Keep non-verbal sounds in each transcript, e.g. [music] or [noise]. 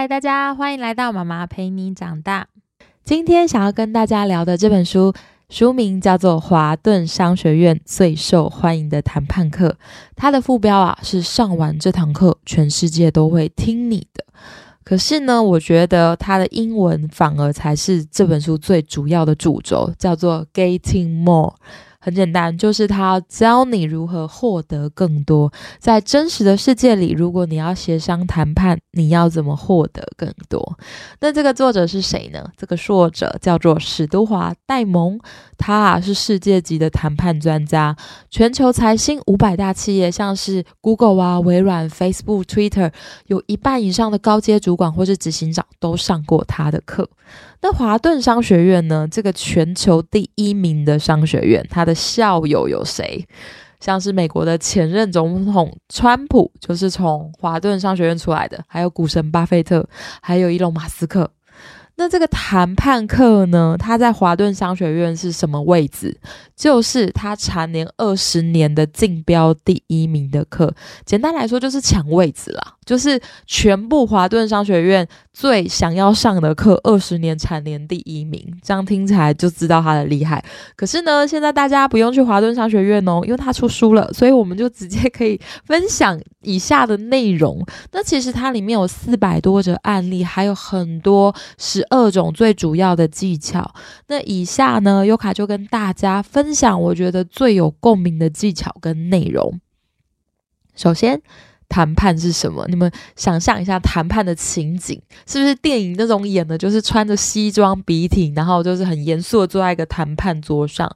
嗨，大家欢迎来到妈妈陪你长大。今天想要跟大家聊的这本书，书名叫做《华顿商学院最受欢迎的谈判课》，它的副标啊是“上完这堂课，全世界都会听你的”。可是呢，我觉得它的英文反而才是这本书最主要的主轴，叫做 “Getting More”。很简单，就是他教你如何获得更多。在真实的世界里，如果你要协商谈判，你要怎么获得更多？那这个作者是谁呢？这个作者叫做史都华·戴蒙，他啊是世界级的谈判专家。全球财新五百大企业，像是 Google 啊、微软、Facebook、Twitter，有一半以上的高阶主管或是执行长都上过他的课。那华顿商学院呢？这个全球第一名的商学院，它的校友有谁？像是美国的前任总统川普，就是从华顿商学院出来的；还有股神巴菲特，还有伊隆马斯克。那这个谈判课呢？他在华顿商学院是什么位置？就是他蝉联二十年的竞标第一名的课。简单来说，就是抢位置啦。就是全部华顿商学院最想要上的课，二十年蝉联第一名，这样听起来就知道他的厉害。可是呢，现在大家不用去华顿商学院哦，因为他出书了，所以我们就直接可以分享以下的内容。那其实它里面有四百多则案例，还有很多十二种最主要的技巧。那以下呢，优卡就跟大家分享我觉得最有共鸣的技巧跟内容。首先。谈判是什么？你们想象一下谈判的情景，是不是电影那种演的，就是穿着西装笔挺，然后就是很严肃的坐在一个谈判桌上？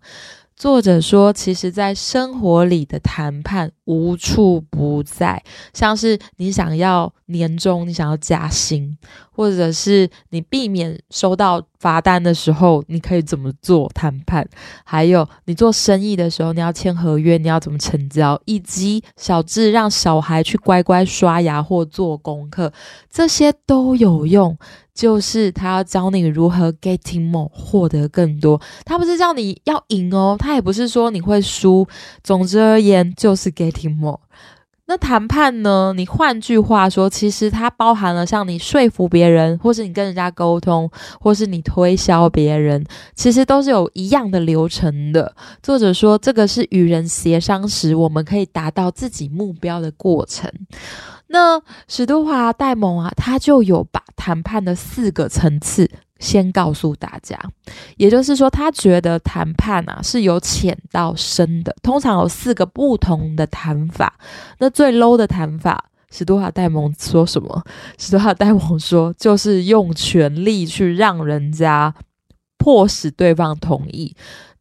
作者说，其实，在生活里的谈判无处不在，像是你想要年终，你想要加薪，或者是你避免收到罚单的时候，你可以怎么做谈判？还有，你做生意的时候，你要签合约，你要怎么成交？以及小智让小孩去乖乖刷牙或做功课，这些都有用。就是他要教你如何 getting more 获得更多，他不是叫你要赢哦，他也不是说你会输。总之而言，就是 getting more。那谈判呢？你换句话说，其实它包含了像你说服别人，或是你跟人家沟通，或是你推销别人，其实都是有一样的流程的。作者说，这个是与人协商时，我们可以达到自己目标的过程。那史都华戴蒙啊，他就有把谈判的四个层次先告诉大家，也就是说，他觉得谈判啊是由浅到深的，通常有四个不同的谈法。那最 low 的谈法，史都华戴蒙说什么？史都华戴蒙说，就是用权力去让人家迫使对方同意。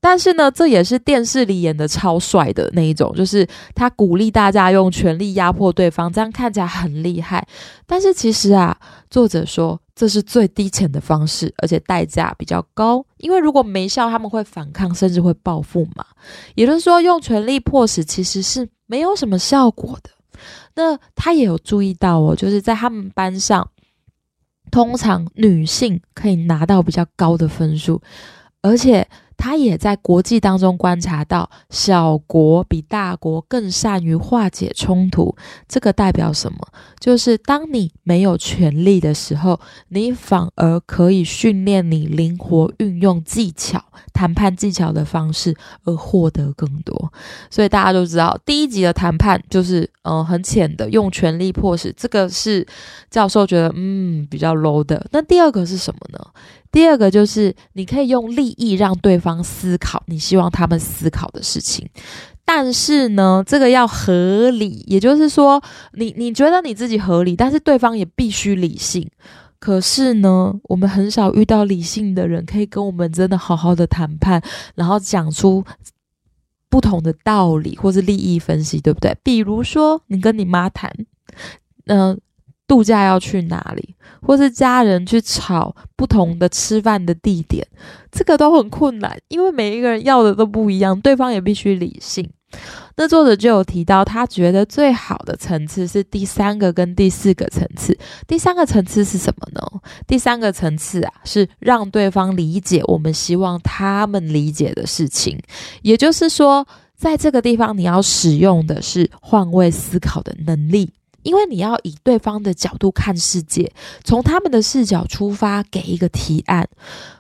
但是呢，这也是电视里演的超帅的那一种，就是他鼓励大家用权力压迫对方，这样看起来很厉害。但是其实啊，作者说这是最低层的方式，而且代价比较高，因为如果没效，他们会反抗，甚至会报复嘛。也就是说，用权力迫使其实是没有什么效果的。那他也有注意到哦，就是在他们班上，通常女性可以拿到比较高的分数，而且。他也在国际当中观察到，小国比大国更善于化解冲突。这个代表什么？就是当你没有权力的时候，你反而可以训练你灵活运用技巧、谈判技巧的方式，而获得更多。所以大家都知道，第一集的谈判就是嗯很浅的，用权力迫使。这个是教授觉得嗯比较 low 的。那第二个是什么呢？第二个就是你可以用利益让对方思考你希望他们思考的事情，但是呢，这个要合理，也就是说，你你觉得你自己合理，但是对方也必须理性。可是呢，我们很少遇到理性的人可以跟我们真的好好的谈判，然后讲出不同的道理或是利益分析，对不对？比如说，你跟你妈谈，嗯。度假要去哪里，或是家人去吵不同的吃饭的地点，这个都很困难，因为每一个人要的都不一样，对方也必须理性。那作者就有提到，他觉得最好的层次是第三个跟第四个层次。第三个层次是什么呢？第三个层次啊，是让对方理解我们希望他们理解的事情。也就是说，在这个地方，你要使用的是换位思考的能力。因为你要以对方的角度看世界，从他们的视角出发给一个提案。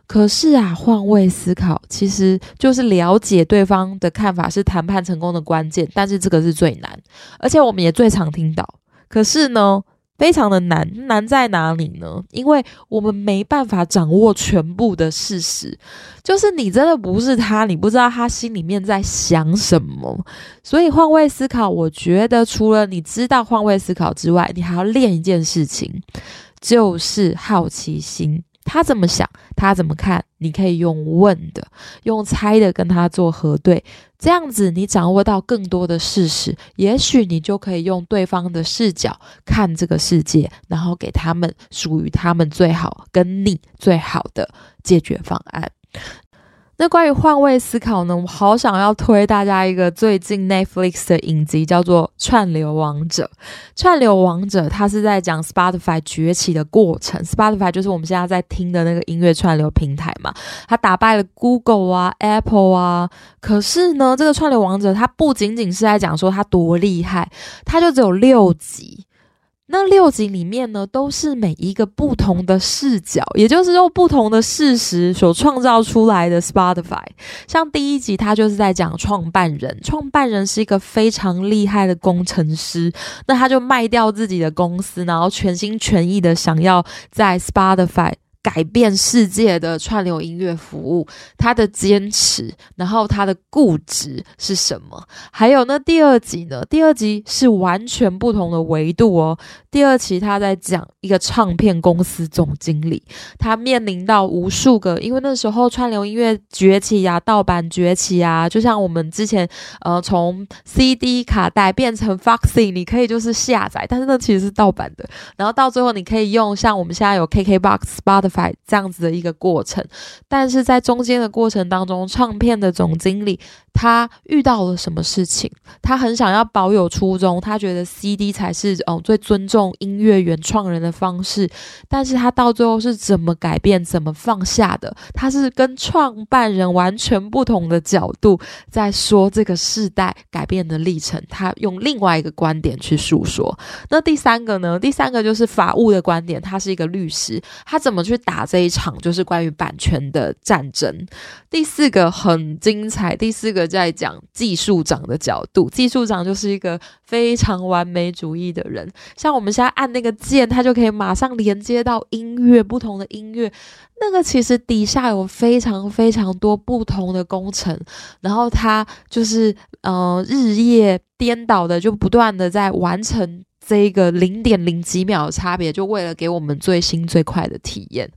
可是啊，换位思考其实就是了解对方的看法是谈判成功的关键，但是这个是最难，而且我们也最常听到。可是呢？非常的难，难在哪里呢？因为我们没办法掌握全部的事实，就是你真的不是他，你不知道他心里面在想什么。所以换位思考，我觉得除了你知道换位思考之外，你还要练一件事情，就是好奇心。他怎么想，他怎么看，你可以用问的、用猜的跟他做核对，这样子你掌握到更多的事实，也许你就可以用对方的视角看这个世界，然后给他们属于他们最好、跟你最好的解决方案。那关于换位思考呢？我好想要推大家一个最近 Netflix 的影集，叫做《串流王者》。串流王者它是在讲 Spotify 崛起的过程。Spotify 就是我们现在在听的那个音乐串流平台嘛，它打败了 Google 啊、Apple 啊。可是呢，这个串流王者它不仅仅是在讲说它多厉害，它就只有六集。那六集里面呢，都是每一个不同的视角，也就是用不同的事实所创造出来的 Spotify。像第一集，他就是在讲创办人，创办人是一个非常厉害的工程师，那他就卖掉自己的公司，然后全心全意的想要在 Spotify。改变世界的串流音乐服务，他的坚持，然后他的固执是什么？还有那第二集呢？第二集是完全不同的维度哦。第二期他在讲一个唱片公司总经理，他面临到无数个，因为那时候串流音乐崛起呀，盗版崛起啊，就像我们之前呃从 CD 卡带变成 Foxy，你可以就是下载，但是那其实是盗版的。然后到最后你可以用像我们现在有 KKBox、Spotify。这样子的一个过程，但是在中间的过程当中，唱片的总经理他遇到了什么事情？他很想要保有初衷，他觉得 CD 才是哦最尊重音乐原创人的方式，但是他到最后是怎么改变、怎么放下的？他是跟创办人完全不同的角度在说这个世代改变的历程，他用另外一个观点去诉说。那第三个呢？第三个就是法务的观点，他是一个律师，他怎么去？打这一场就是关于版权的战争。第四个很精彩，第四个在讲技术长的角度。技术长就是一个非常完美主义的人，像我们现在按那个键，他就可以马上连接到音乐，不同的音乐。那个其实底下有非常非常多不同的工程，然后他就是呃日夜颠倒的，就不断的在完成。这一个零点零几秒的差别，就为了给我们最新最快的体验，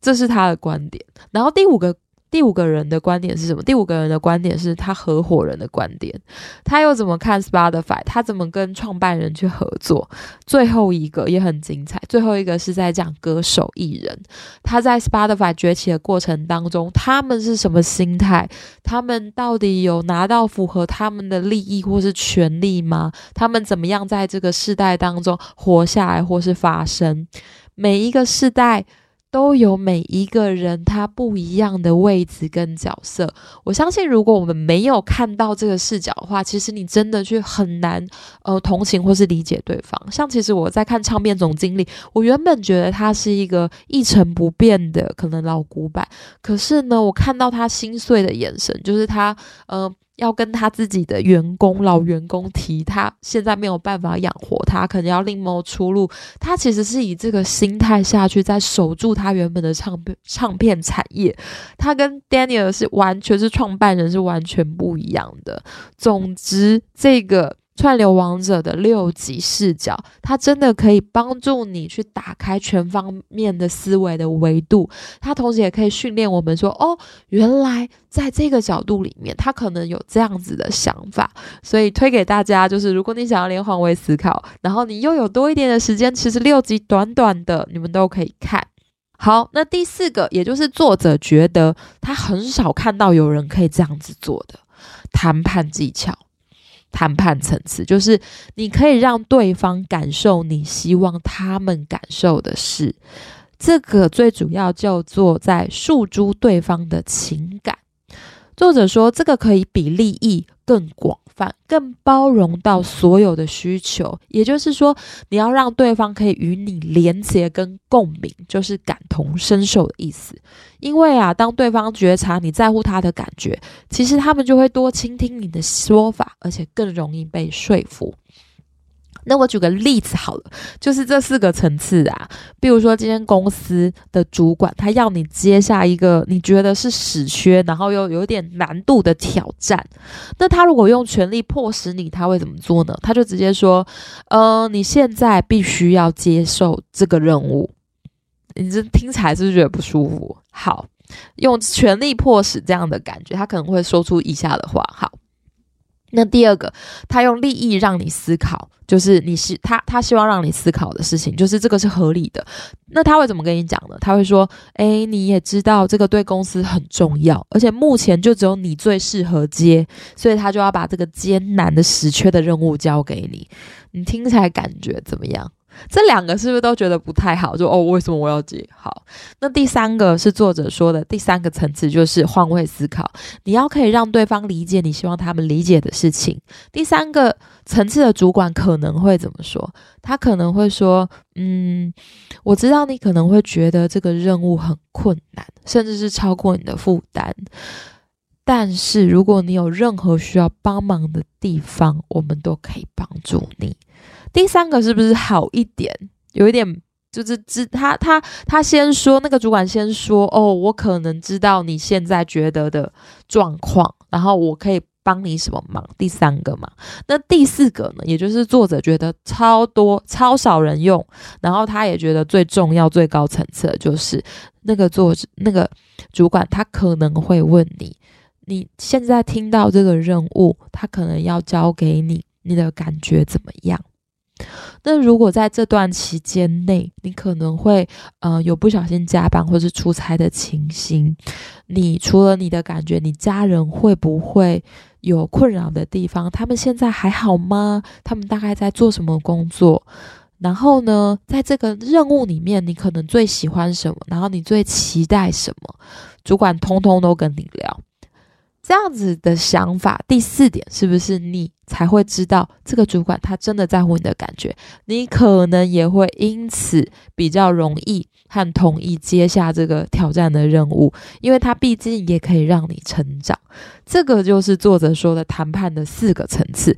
这是他的观点。然后第五个。第五个人的观点是什么？第五个人的观点是他合伙人的观点，他又怎么看 Spotify？他怎么跟创办人去合作？最后一个也很精彩，最后一个是在讲歌手艺人，他在 Spotify 崛起的过程当中，他们是什么心态？他们到底有拿到符合他们的利益或是权利吗？他们怎么样在这个世代当中活下来或是发生？每一个世代。都有每一个人他不一样的位置跟角色。我相信，如果我们没有看到这个视角的话，其实你真的去很难呃同情或是理解对方。像其实我在看唱片总经理，我原本觉得他是一个一成不变的可能老古板，可是呢，我看到他心碎的眼神，就是他呃。要跟他自己的员工、老员工提，他现在没有办法养活他，可能要另谋出路。他其实是以这个心态下去，在守住他原本的唱片唱片产业。他跟 Daniel 是完全是创办人，是完全不一样的。总之，这个。串流王者的六级视角，它真的可以帮助你去打开全方面的思维的维度。它同时也可以训练我们说，哦，原来在这个角度里面，他可能有这样子的想法。所以推给大家，就是如果你想要连换位思考，然后你又有多一点的时间，其实六级短短的，你们都可以看。好，那第四个，也就是作者觉得他很少看到有人可以这样子做的谈判技巧。谈判层次就是你可以让对方感受你希望他们感受的事，这个最主要叫做在诉诸对方的情感。作者说，这个可以比利益更广更包容到所有的需求。也就是说，你要让对方可以与你连接跟共鸣，就是感同身受的意思。因为啊，当对方觉察你在乎他的感觉，其实他们就会多倾听你的说法，而且更容易被说服。那我举个例子好了，就是这四个层次啊，比如说今天公司的主管他要你接下一个你觉得是死缺，然后又有点难度的挑战，那他如果用权力迫使你，他会怎么做呢？他就直接说，呃，你现在必须要接受这个任务。你这听起来是不是觉得不舒服？好，用权力迫使这样的感觉，他可能会说出以下的话。好。那第二个，他用利益让你思考，就是你是他，他希望让你思考的事情，就是这个是合理的。那他会怎么跟你讲呢？他会说：“诶，你也知道这个对公司很重要，而且目前就只有你最适合接，所以他就要把这个艰难的死缺的任务交给你。你听起来感觉怎么样？”这两个是不是都觉得不太好？就哦，为什么我要接？好，那第三个是作者说的第三个层次，就是换位思考。你要可以让对方理解你希望他们理解的事情。第三个层次的主管可能会怎么说？他可能会说：“嗯，我知道你可能会觉得这个任务很困难，甚至是超过你的负担。但是如果你有任何需要帮忙的地方，我们都可以帮助你。”第三个是不是好一点？有一点就是知他他他先说那个主管先说哦，我可能知道你现在觉得的状况，然后我可以帮你什么忙。第三个嘛，那第四个呢？也就是作者觉得超多超少人用，然后他也觉得最重要最高层次的就是那个作者那个主管他可能会问你，你现在听到这个任务，他可能要交给你，你的感觉怎么样？那如果在这段期间内，你可能会呃有不小心加班或是出差的情形，你除了你的感觉，你家人会不会有困扰的地方？他们现在还好吗？他们大概在做什么工作？然后呢，在这个任务里面，你可能最喜欢什么？然后你最期待什么？主管通通都跟你聊。这样子的想法，第四点是不是你才会知道这个主管他真的在乎你的感觉？你可能也会因此比较容易和同意接下这个挑战的任务，因为他毕竟也可以让你成长。这个就是作者说的谈判的四个层次。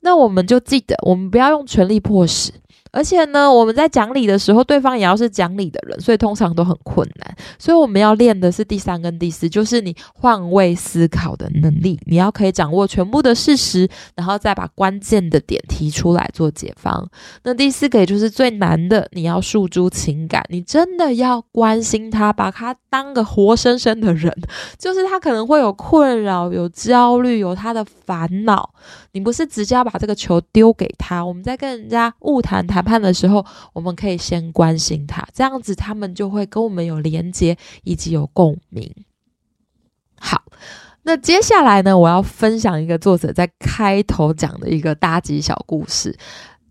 那我们就记得，我们不要用权力迫使。而且呢，我们在讲理的时候，对方也要是讲理的人，所以通常都很困难。所以我们要练的是第三跟第四，就是你换位思考的能力。你要可以掌握全部的事实，然后再把关键的点提出来做解方。那第四个也就是最难的，你要诉诸情感，你真的要关心他，把他当个活生生的人，就是他可能会有困扰、有焦虑、有他的烦恼。你不是直接要把这个球丢给他，我们在跟人家误谈谈。判的时候，我们可以先关心他，这样子他们就会跟我们有连接以及有共鸣。好，那接下来呢，我要分享一个作者在开头讲的一个搭积小故事。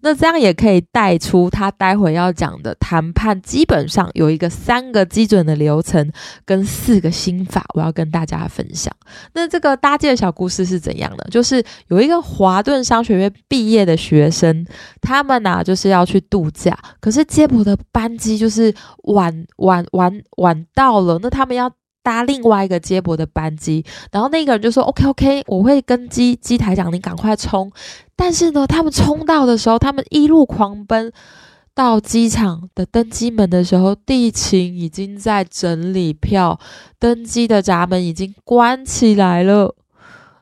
那这样也可以带出他待会要讲的谈判，基本上有一个三个基准的流程跟四个心法，我要跟大家分享。那这个搭建的小故事是怎样的？就是有一个华顿商学院毕业的学生，他们呢就是要去度假，可是接驳的班机就是晚晚晚晚到了，那他们要。搭另外一个接驳的班机，然后那个人就说：“OK OK，我会跟机机台讲，你赶快冲。”但是呢，他们冲到的时候，他们一路狂奔到机场的登机门的时候，地勤已经在整理票，登机的闸门已经关起来了。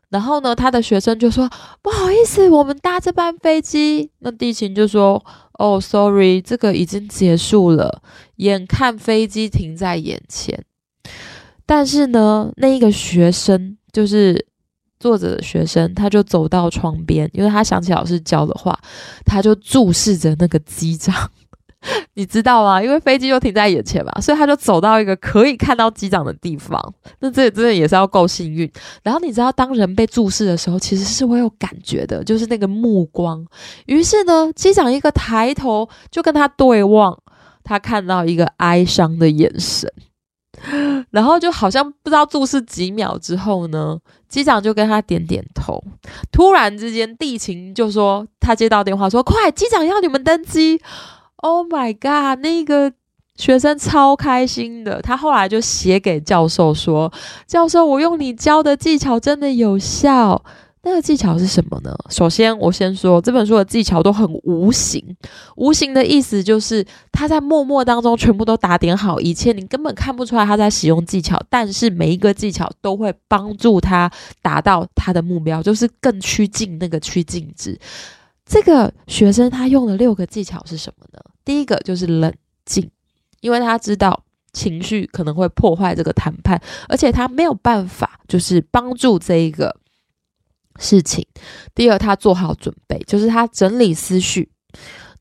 然后呢，他的学生就说：“不好意思，我们搭这班飞机。”那地勤就说：“哦，Sorry，这个已经结束了，眼看飞机停在眼前。”但是呢，那一个学生就是作者的学生，他就走到窗边，因为他想起老师教的话，他就注视着那个机长，[laughs] 你知道吗？因为飞机就停在眼前嘛，所以他就走到一个可以看到机长的地方。那这真的也是要够幸运。然后你知道，当人被注视的时候，其实是会有感觉的，就是那个目光。于是呢，机长一个抬头就跟他对望，他看到一个哀伤的眼神。然后就好像不知道注视几秒之后呢，机长就跟他点点头。突然之间，地勤就说他接到电话说：“快，机长要你们登机。”Oh my god！那个学生超开心的，他后来就写给教授说：“教授，我用你教的技巧真的有效。”那个技巧是什么呢？首先，我先说这本书的技巧都很无形。无形的意思就是他在默默当中全部都打点好一切，你根本看不出来他在使用技巧。但是每一个技巧都会帮助他达到他的目标，就是更趋近那个趋近值。这个学生他用的六个技巧是什么呢？第一个就是冷静，因为他知道情绪可能会破坏这个谈判，而且他没有办法就是帮助这一个。事情，第二，他做好准备，就是他整理思绪，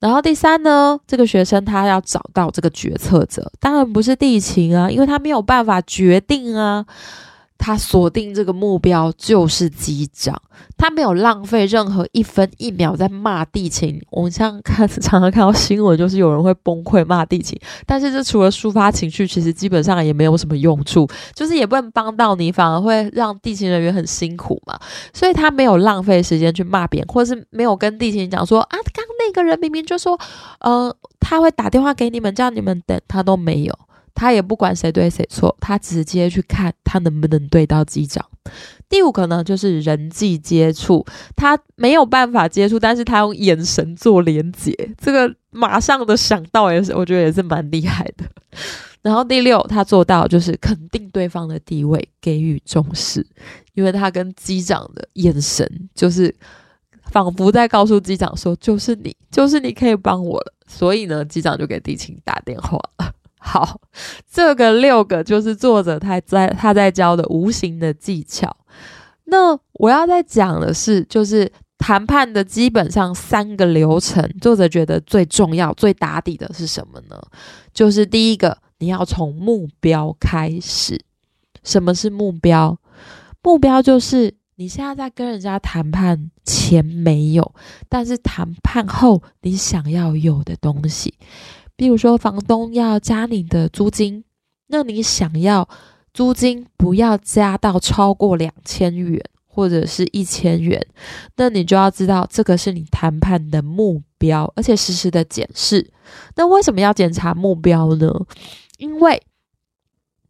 然后第三呢，这个学生他要找到这个决策者，当然不是地勤啊，因为他没有办法决定啊。他锁定这个目标就是机长，他没有浪费任何一分一秒在骂地勤。我们像看 [laughs] 常常看到新闻，就是有人会崩溃骂地勤，但是这除了抒发情绪，其实基本上也没有什么用处，就是也不能帮到你，反而会让地勤人员很辛苦嘛。所以他没有浪费时间去骂别人，或者是没有跟地勤讲说啊，刚那个人明明就说，呃，他会打电话给你们，叫你们等，他都没有。他也不管谁对谁错，他直接去看他能不能对到机长。第五个呢，就是人际接触，他没有办法接触，但是他用眼神做连接，这个马上的想到也是，我觉得也是蛮厉害的。然后第六，他做到就是肯定对方的地位，给予重视，因为他跟机长的眼神就是仿佛在告诉机长说，就是你，就是你可以帮我了。所以呢，机长就给地勤打电话了。好，这个六个就是作者他在他在教的无形的技巧。那我要再讲的是，就是谈判的基本上三个流程，作者觉得最重要、最打底的是什么呢？就是第一个，你要从目标开始。什么是目标？目标就是你现在在跟人家谈判前没有，但是谈判后你想要有的东西。比如说，房东要加你的租金，那你想要租金不要加到超过两千元或者是一千元，那你就要知道这个是你谈判的目标，而且实时的检视。那为什么要检查目标呢？因为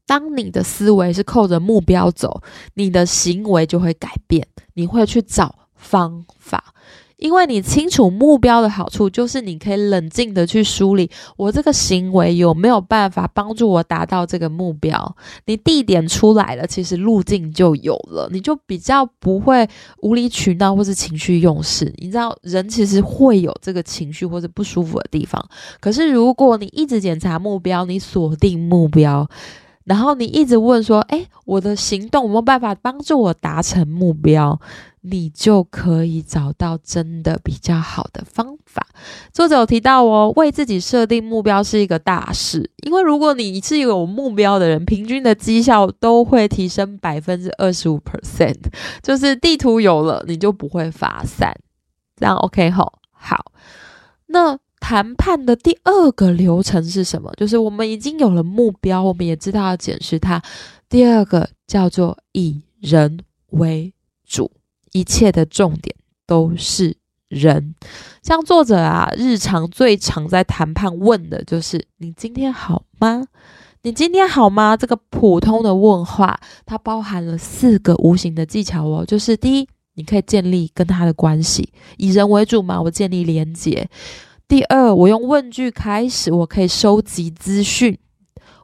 当你的思维是扣着目标走，你的行为就会改变，你会去找方法。因为你清楚目标的好处，就是你可以冷静的去梳理我这个行为有没有办法帮助我达到这个目标。你地点出来了，其实路径就有了，你就比较不会无理取闹或是情绪用事。你知道，人其实会有这个情绪或者不舒服的地方，可是如果你一直检查目标，你锁定目标。然后你一直问说：“哎，我的行动有没有办法帮助我达成目标？”你就可以找到真的比较好的方法。作者有提到哦，为自己设定目标是一个大事，因为如果你是有目标的人，平均的绩效都会提升百分之二十五 percent。就是地图有了，你就不会发散。这样 OK 吼？好，那。谈判的第二个流程是什么？就是我们已经有了目标，我们也知道要检视它。第二个叫做以人为主，一切的重点都是人。像作者啊，日常最常在谈判问的就是“你今天好吗？你今天好吗？”这个普通的问话，它包含了四个无形的技巧哦。就是第一，你可以建立跟他的关系，以人为主嘛，我建立连结。第二，我用问句开始，我可以收集资讯。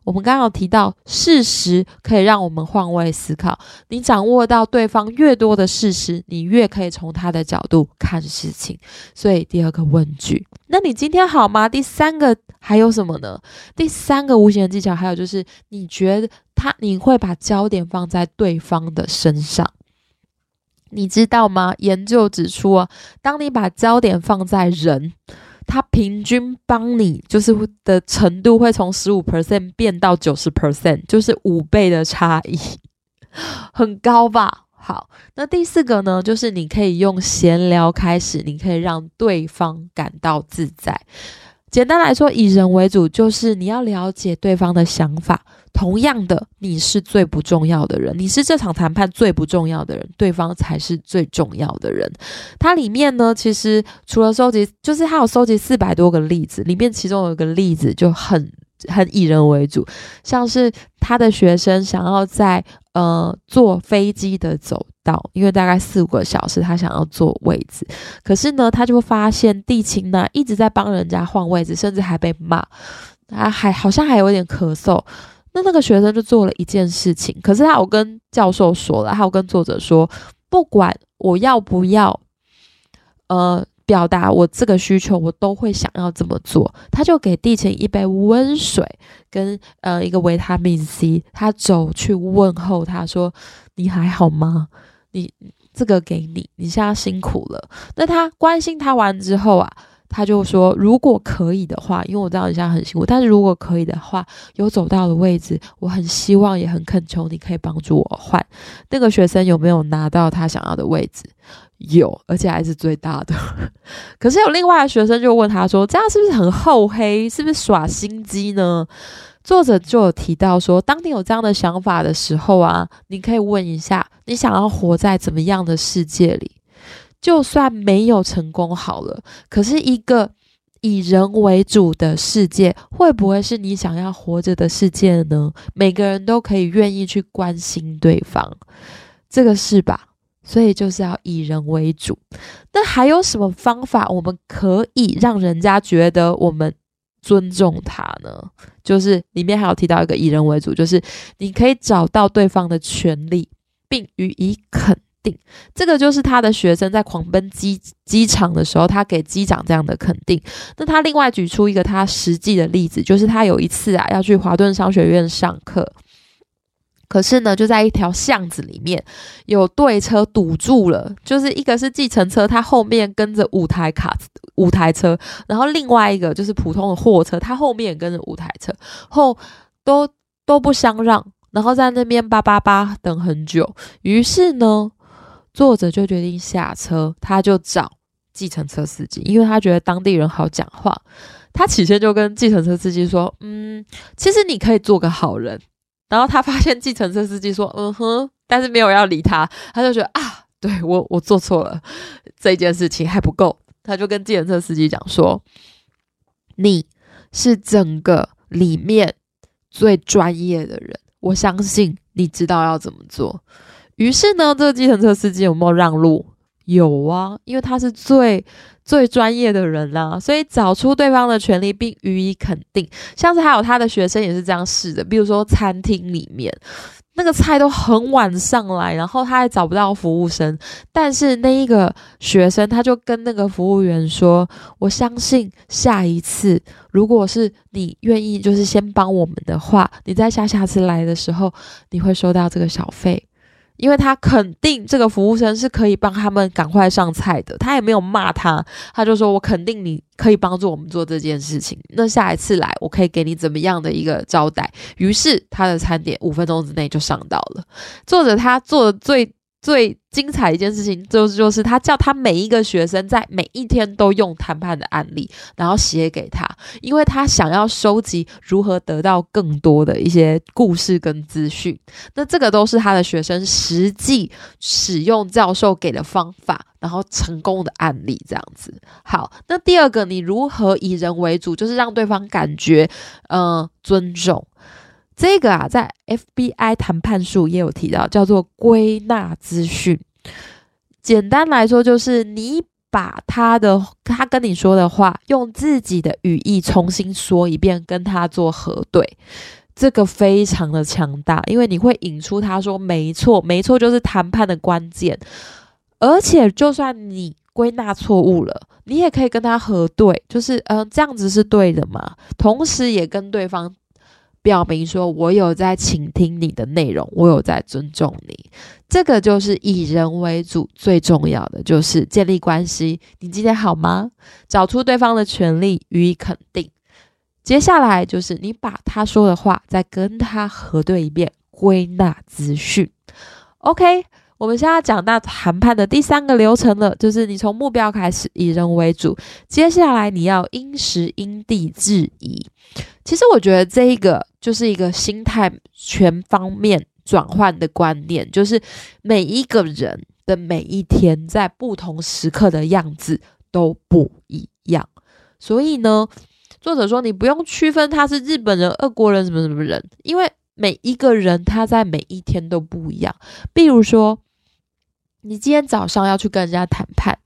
我们刚刚提到，事实可以让我们换位思考。你掌握到对方越多的事实，你越可以从他的角度看事情。所以，第二个问句，那你今天好吗？第三个还有什么呢？第三个无形的技巧，还有就是，你觉得他你会把焦点放在对方的身上。你知道吗？研究指出啊，当你把焦点放在人。它平均帮你就是的程度会从十五 percent 变到九十 percent，就是五倍的差异，[laughs] 很高吧？好，那第四个呢，就是你可以用闲聊开始，你可以让对方感到自在。简单来说，以人为主，就是你要了解对方的想法，同样的，你是最不重要的人，你是这场谈判最不重要的人，对方才是最重要的人。它里面呢，其实除了收集，就是他有收集四百多个例子，里面其中有一个例子就很很以人为主，像是他的学生想要在呃坐飞机的走道，因为大概四五个小时，他想要坐位置，可是呢，他就发现地勤呢一直在帮人家换位置，甚至还被骂，他还好像还有点咳嗽。那那个学生就做了一件事情，可是他有跟教授说了，他有跟作者说，不管我要不要，呃，表达我这个需求，我都会想要这么做。他就给地勤一杯温水跟呃一个维他命 C，他走去问候他说：“你还好吗？你这个给你，你现在辛苦了。”那他关心他完之后啊。他就说：“如果可以的话，因为我知道你现在很辛苦，但是如果可以的话，有走到的位置，我很希望也很恳求你可以帮助我换。那个学生有没有拿到他想要的位置？有，而且还是最大的。[laughs] 可是有另外的学生就问他说：这样是不是很厚黑？是不是耍心机呢？作者就有提到说，当你有这样的想法的时候啊，你可以问一下，你想要活在怎么样的世界里？”就算没有成功好了，可是一个以人为主的世界，会不会是你想要活着的世界呢？每个人都可以愿意去关心对方，这个是吧？所以就是要以人为主。那还有什么方法，我们可以让人家觉得我们尊重他呢？就是里面还有提到一个以人为主，就是你可以找到对方的权利，并予以肯。定，这个就是他的学生在狂奔机机场的时候，他给机长这样的肯定。那他另外举出一个他实际的例子，就是他有一次啊要去华顿商学院上课，可是呢就在一条巷子里面有对车堵住了，就是一个是计程车，它后面跟着五台卡五台车，然后另外一个就是普通的货车，它后面跟着五台车，后都都不相让，然后在那边叭叭叭等很久，于是呢。作者就决定下车，他就找计程车司机，因为他觉得当地人好讲话。他起先就跟计程车司机说：“嗯，其实你可以做个好人。”然后他发现计程车司机说：“嗯哼”，但是没有要理他。他就觉得啊，对我我做错了这件事情还不够，他就跟计程车司机讲说：“你是整个里面最专业的人，我相信你知道要怎么做。”于是呢，这个计程车司机有没有让路？有啊，因为他是最最专业的人啦，所以找出对方的权利并予以肯定。像是还有他的学生也是这样试的，比如说餐厅里面那个菜都很晚上来，然后他还找不到服务生，但是那一个学生他就跟那个服务员说：“我相信下一次，如果是你愿意，就是先帮我们的话，你在下下次来的时候，你会收到这个小费。”因为他肯定这个服务生是可以帮他们赶快上菜的，他也没有骂他，他就说：“我肯定你可以帮助我们做这件事情。那下一次来，我可以给你怎么样的一个招待？”于是他的餐点五分钟之内就上到了。作者他做的最。最精彩一件事情就是，就是他叫他每一个学生在每一天都用谈判的案例，然后写给他，因为他想要收集如何得到更多的一些故事跟资讯。那这个都是他的学生实际使用教授给的方法，然后成功的案例这样子。好，那第二个，你如何以人为主，就是让对方感觉呃尊重。这个啊，在 FBI 谈判术也有提到，叫做归纳资讯。简单来说，就是你把他的他跟你说的话，用自己的语义重新说一遍，跟他做核对。这个非常的强大，因为你会引出他说没错，没错，就是谈判的关键。而且，就算你归纳错误了，你也可以跟他核对，就是嗯，这样子是对的嘛？同时，也跟对方。表明说，我有在倾听你的内容，我有在尊重你。这个就是以人为主，最重要的就是建立关系。你今天好吗？找出对方的权利，予以肯定。接下来就是你把他说的话再跟他核对一遍，归纳资讯。OK。我们现在讲到谈判的第三个流程了，就是你从目标开始，以人为主，接下来你要因时因地制宜。其实我觉得这一个就是一个心态全方面转换的观念，就是每一个人的每一天在不同时刻的样子都不一样，所以呢。作者说：“你不用区分他是日本人、俄国人什么什么人，因为每一个人他在每一天都不一样。比如说，你今天早上要去跟人家谈判，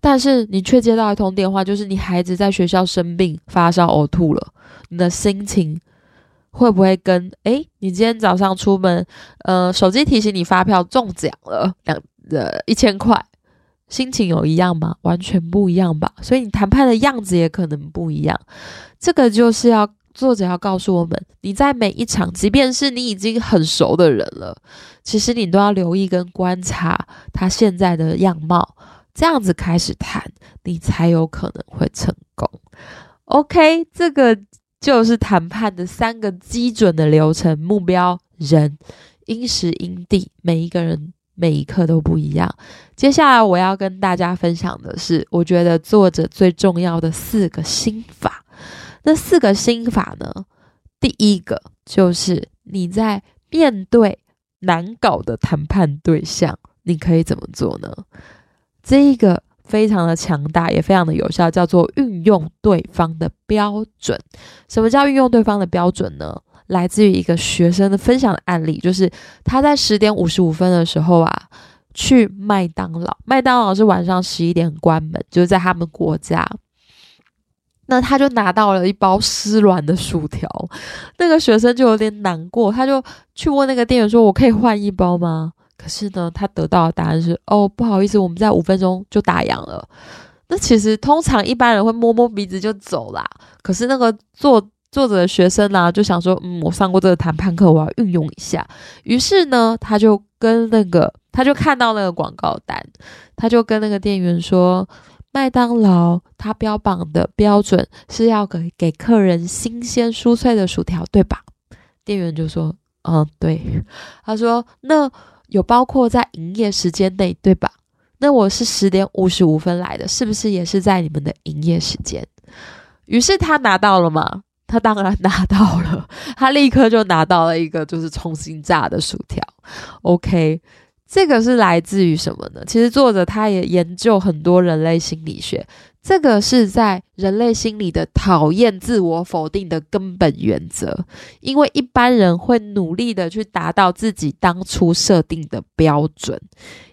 但是你却接到一通电话，就是你孩子在学校生病、发烧、呕吐了，你的心情会不会跟诶，你今天早上出门，呃，手机提醒你发票中奖了两呃一千块？”心情有一样吗？完全不一样吧。所以你谈判的样子也可能不一样。这个就是要作者要告诉我们，你在每一场，即便是你已经很熟的人了，其实你都要留意跟观察他现在的样貌，这样子开始谈，你才有可能会成功。OK，这个就是谈判的三个基准的流程：目标、人、因时因地，每一个人。每一刻都不一样。接下来我要跟大家分享的是，我觉得作者最重要的四个心法。那四个心法呢？第一个就是你在面对难搞的谈判对象，你可以怎么做呢？这一个非常的强大，也非常的有效，叫做运用对方的标准。什么叫运用对方的标准呢？来自于一个学生的分享的案例，就是他在十点五十五分的时候啊，去麦当劳。麦当劳是晚上十一点关门，就是在他们国家。那他就拿到了一包湿软的薯条，那个学生就有点难过，他就去问那个店员说：“我可以换一包吗？”可是呢，他得到的答案是：“哦，不好意思，我们在五分钟就打烊了。”那其实通常一般人会摸摸鼻子就走啦，可是那个作。作者的学生呢，就想说，嗯，我上过这个谈判课，我要运用一下。于是呢，他就跟那个，他就看到那个广告单，他就跟那个店员说，麦当劳它标榜的标准是要给给客人新鲜酥脆的薯条，对吧？店员就说，嗯，对。他说，那有包括在营业时间内，对吧？那我是十点五十五分来的，是不是也是在你们的营业时间？于是他拿到了吗？他当然拿到了，他立刻就拿到了一个就是重新炸的薯条。OK，这个是来自于什么呢？其实作者他也研究很多人类心理学。这个是在人类心里的讨厌自我否定的根本原则，因为一般人会努力的去达到自己当初设定的标准，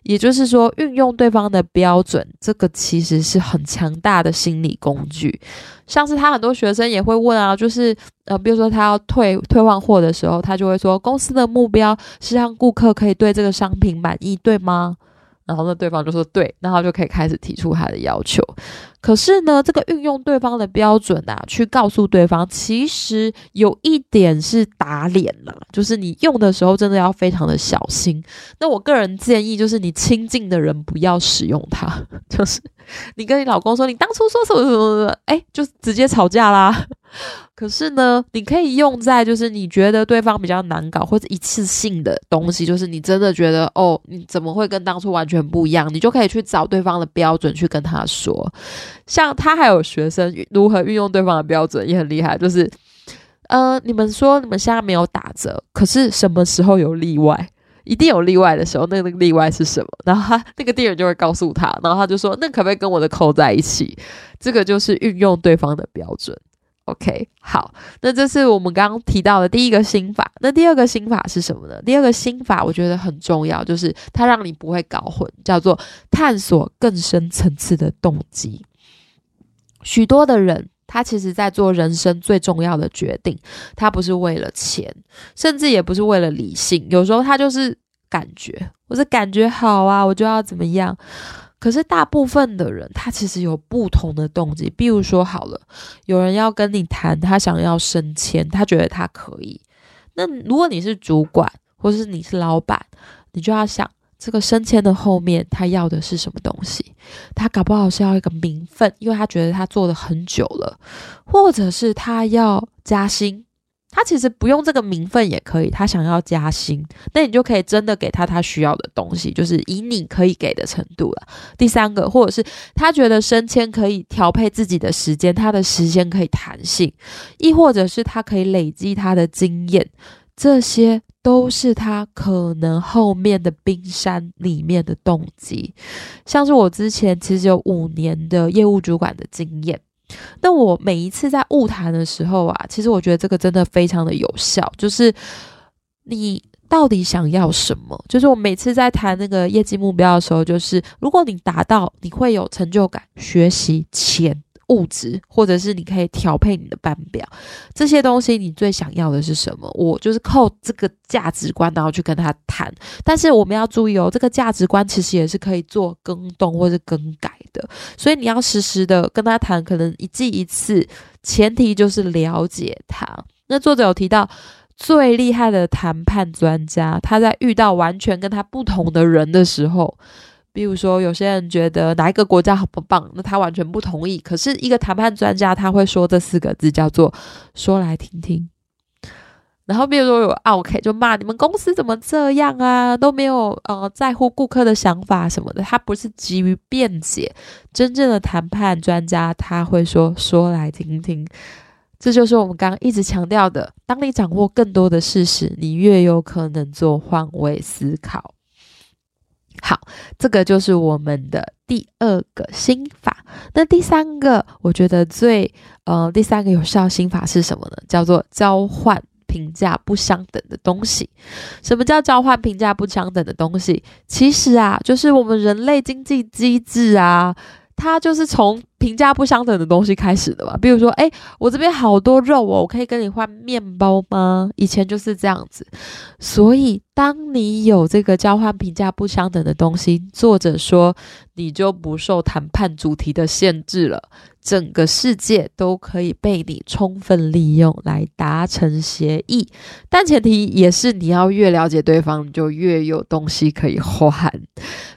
也就是说，运用对方的标准，这个其实是很强大的心理工具。像是他很多学生也会问啊，就是呃，比如说他要退退换货的时候，他就会说，公司的目标是让顾客可以对这个商品满意，对吗？然后呢，对方就说对，然后就可以开始提出他的要求。可是呢，这个运用对方的标准啊，去告诉对方，其实有一点是打脸了，就是你用的时候真的要非常的小心。那我个人建议就是，你亲近的人不要使用它，[laughs] 就是你跟你老公说，你当初说什么什么什么，哎，就直接吵架啦。[laughs] 可是呢，你可以用在就是你觉得对方比较难搞或者一次性的东西，就是你真的觉得哦，你怎么会跟当初完全不一样？你就可以去找对方的标准去跟他说。像他还有学生如何运用对方的标准也很厉害，就是呃，你们说你们现在没有打折，可是什么时候有例外？一定有例外的时候，那个例外是什么？[laughs] 然后他那个店员就会告诉他，然后他就说，那可不可以跟我的扣在一起？这个就是运用对方的标准。OK，好，那这是我们刚刚提到的第一个心法。那第二个心法是什么呢？第二个心法我觉得很重要，就是它让你不会搞混，叫做探索更深层次的动机。许多的人，他其实在做人生最重要的决定，他不是为了钱，甚至也不是为了理性，有时候他就是感觉，我是感觉好啊，我就要怎么样。可是大部分的人，他其实有不同的动机。比如说，好了，有人要跟你谈，他想要升迁，他觉得他可以。那如果你是主管，或是你是老板，你就要想，这个升迁的后面，他要的是什么东西？他搞不好是要一个名分，因为他觉得他做的很久了，或者是他要加薪，他其实不用这个名分也可以，他想要加薪，那你就可以真的给他他需要的东西，就是以你可以给的程度了。第三个，或者是他觉得升迁可以调配自己的时间，他的时间可以弹性，亦或者是他可以累积他的经验，这些都是他可能后面的冰山里面的动机。像是我之前其实有五年的业务主管的经验。那我每一次在误谈的时候啊，其实我觉得这个真的非常的有效，就是你到底想要什么？就是我每次在谈那个业绩目标的时候，就是如果你达到，你会有成就感，学习钱。物质，或者是你可以调配你的班表，这些东西你最想要的是什么？我就是靠这个价值观，然后去跟他谈。但是我们要注意哦，这个价值观其实也是可以做更动或者更改的，所以你要实时的跟他谈，可能一季一次，前提就是了解他。那作者有提到，最厉害的谈判专家，他在遇到完全跟他不同的人的时候。比如说，有些人觉得哪一个国家好不棒，那他完全不同意。可是，一个谈判专家他会说这四个字，叫做“说来听听”。然后，比如说有 OK 就骂你们公司怎么这样啊，都没有呃在乎顾客的想法什么的。他不是急于辩解，真正的谈判专家他会说“说来听听”。这就是我们刚刚一直强调的：当你掌握更多的事实，你越有可能做换位思考。好，这个就是我们的第二个心法。那第三个，我觉得最呃，第三个有效心法是什么呢？叫做交换评价不相等的东西。什么叫交换评价不相等的东西？其实啊，就是我们人类经济机制啊。它就是从评价不相等的东西开始的吧，比如说，哎，我这边好多肉哦，我可以跟你换面包吗？以前就是这样子，所以当你有这个交换评价不相等的东西，作者说你就不受谈判主题的限制了。整个世界都可以被你充分利用来达成协议，但前提也是你要越了解对方，你就越有东西可以换。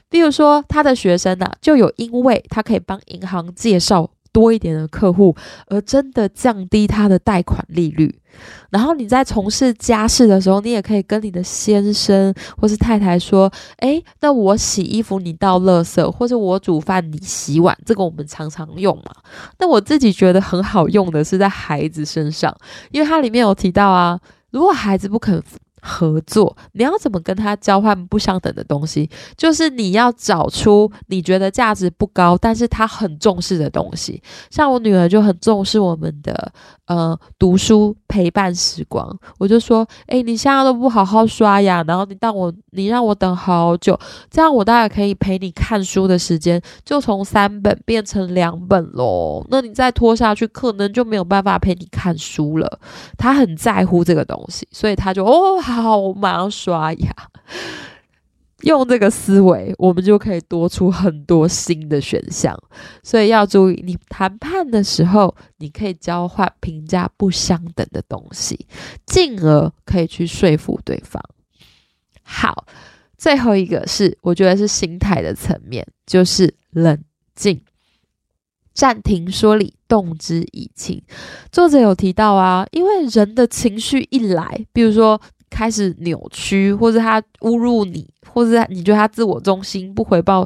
比如说，他的学生呢，就有因为他可以帮银行借介绍。多一点的客户，而真的降低他的贷款利率。然后你在从事家事的时候，你也可以跟你的先生或是太太说：“诶，那我洗衣服你倒垃圾，或者我煮饭你洗碗。”这个我们常常用嘛。那我自己觉得很好用的是在孩子身上，因为它里面有提到啊，如果孩子不肯。合作，你要怎么跟他交换不相等的东西？就是你要找出你觉得价值不高，但是他很重视的东西。像我女儿就很重视我们的呃读书陪伴时光，我就说，哎，你现在都不好好刷牙，然后你让我你让我等好久，这样我大概可以陪你看书的时间就从三本变成两本喽。那你再拖下去，可能就没有办法陪你看书了。他很在乎这个东西，所以他就哦。好，我马上刷牙。用这个思维，我们就可以多出很多新的选项。所以要注意，你谈判的时候，你可以交换评价不相等的东西，进而可以去说服对方。好，最后一个是，我觉得是心态的层面，就是冷静、暂停说理、动之以情。作者有提到啊，因为人的情绪一来，比如说。开始扭曲，或者他侮辱你，或者你觉得他自我中心，不回报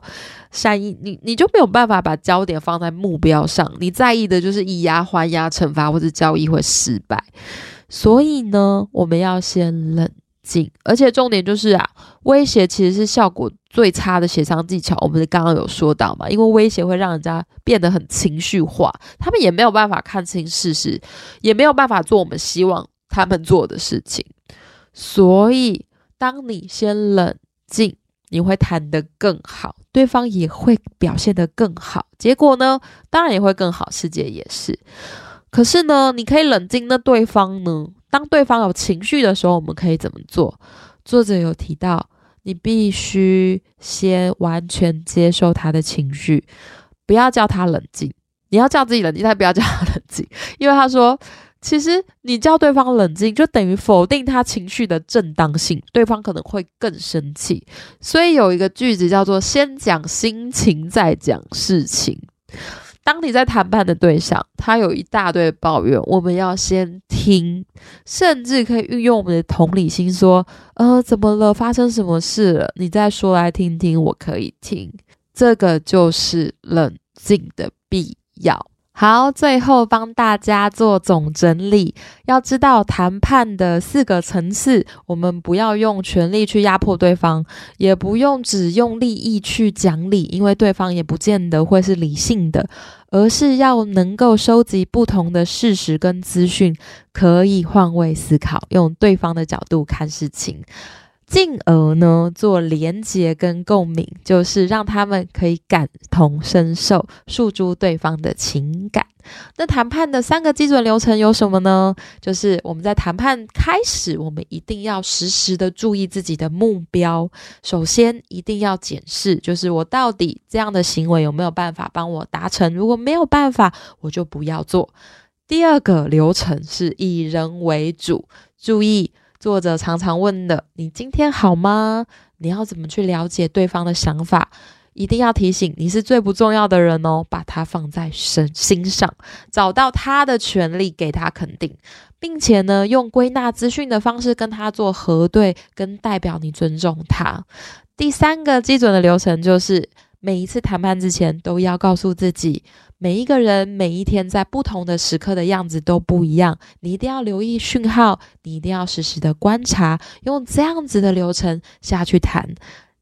善意，你你就没有办法把焦点放在目标上。你在意的就是以牙还牙、惩罚或者交易会失败。所以呢，我们要先冷静，而且重点就是啊，威胁其实是效果最差的协商技巧。我们刚刚有说到嘛，因为威胁会让人家变得很情绪化，他们也没有办法看清事实，也没有办法做我们希望他们做的事情。所以，当你先冷静，你会谈得更好，对方也会表现得更好，结果呢，当然也会更好，世界也是。可是呢，你可以冷静，那对方呢？当对方有情绪的时候，我们可以怎么做？作者有提到，你必须先完全接受他的情绪，不要叫他冷静，你要叫自己冷静，但不要叫他冷静，因为他说。其实你叫对方冷静，就等于否定他情绪的正当性，对方可能会更生气。所以有一个句子叫做“先讲心情，再讲事情”。当你在谈判的对象，他有一大堆抱怨，我们要先听，甚至可以运用我们的同理心说：“呃，怎么了？发生什么事了？你再说来听听，我可以听。”这个就是冷静的必要。好，最后帮大家做总整理。要知道谈判的四个层次，我们不要用权力去压迫对方，也不用只用利益去讲理，因为对方也不见得会是理性的，而是要能够收集不同的事实跟资讯，可以换位思考，用对方的角度看事情。进而呢，做连接跟共鸣，就是让他们可以感同身受，诉诸对方的情感。那谈判的三个基准流程有什么呢？就是我们在谈判开始，我们一定要时时的注意自己的目标。首先，一定要检视，就是我到底这样的行为有没有办法帮我达成？如果没有办法，我就不要做。第二个流程是以人为主，注意。作者常常问的：“你今天好吗？你要怎么去了解对方的想法？一定要提醒，你是最不重要的人哦，把他放在身心上，找到他的权利，给他肯定，并且呢，用归纳资讯的方式跟他做核对，跟代表你尊重他。第三个基准的流程就是，每一次谈判之前，都要告诉自己。”每一个人每一天在不同的时刻的样子都不一样，你一定要留意讯号，你一定要实时的观察，用这样子的流程下去谈，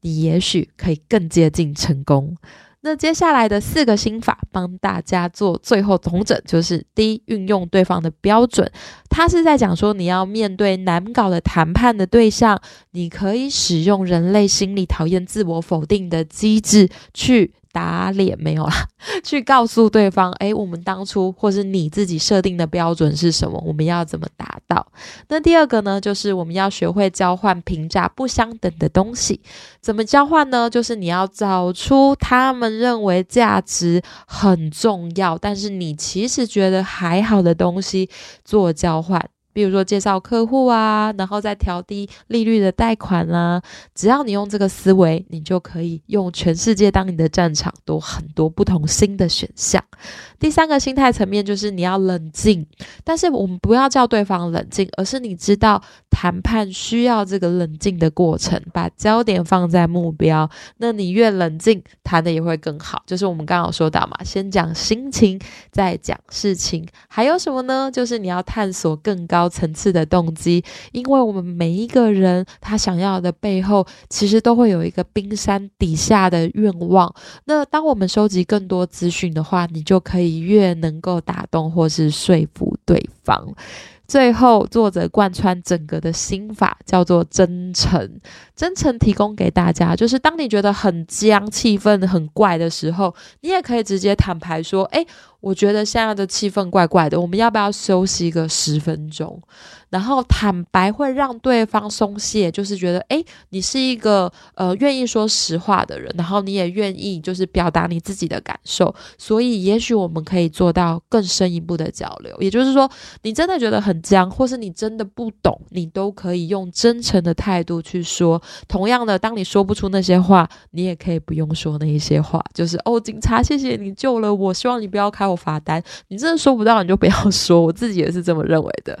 你也许可以更接近成功。那接下来的四个心法帮大家做最后总整，就是第一，运用对方的标准，他是在讲说你要面对难搞的谈判的对象，你可以使用人类心理讨厌自我否定的机制去。打脸没有啦，[laughs] 去告诉对方，诶，我们当初或是你自己设定的标准是什么？我们要怎么达到？那第二个呢，就是我们要学会交换评价不相等的东西。怎么交换呢？就是你要找出他们认为价值很重要，但是你其实觉得还好的东西做交换。比如说介绍客户啊，然后再调低利率的贷款啦。只要你用这个思维，你就可以用全世界当你的战场，多很多不同新的选项。第三个心态层面就是你要冷静，但是我们不要叫对方冷静，而是你知道谈判需要这个冷静的过程，把焦点放在目标。那你越冷静，谈的也会更好。就是我们刚刚有说到嘛，先讲心情，再讲事情。还有什么呢？就是你要探索更高层次的动机，因为我们每一个人他想要的背后，其实都会有一个冰山底下的愿望。那当我们收集更多资讯的话，你就可以。越能够打动或是说服对方，最后作者贯穿整个的心法叫做真诚。真诚提供给大家，就是当你觉得很僵、气氛很怪的时候，你也可以直接坦白说：“哎。”我觉得现在的气氛怪怪的，我们要不要休息个十分钟？然后坦白会让对方松懈，就是觉得，哎，你是一个呃愿意说实话的人，然后你也愿意就是表达你自己的感受，所以也许我们可以做到更深一步的交流。也就是说，你真的觉得很僵，或是你真的不懂，你都可以用真诚的态度去说。同样的，当你说不出那些话，你也可以不用说那一些话，就是哦，警察，谢谢你救了我，希望你不要开。我罚单，你真的说不到，你就不要说。我自己也是这么认为的。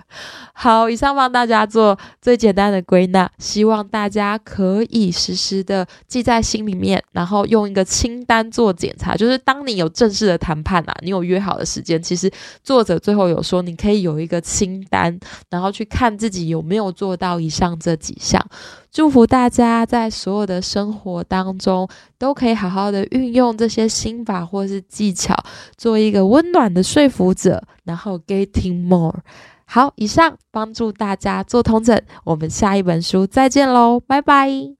好，以上帮大家做最简单的归纳，希望大家可以实时的记在心里面，然后用一个清单做检查。就是当你有正式的谈判啊，你有约好的时间，其实作者最后有说，你可以有一个清单，然后去看自己有没有做到以上这几项。祝福大家在所有的生活当中都可以好好的运用这些心法或是技巧，做一个温暖的说服者，然后 getting more。好，以上帮助大家做通诊，我们下一本书再见喽，拜拜。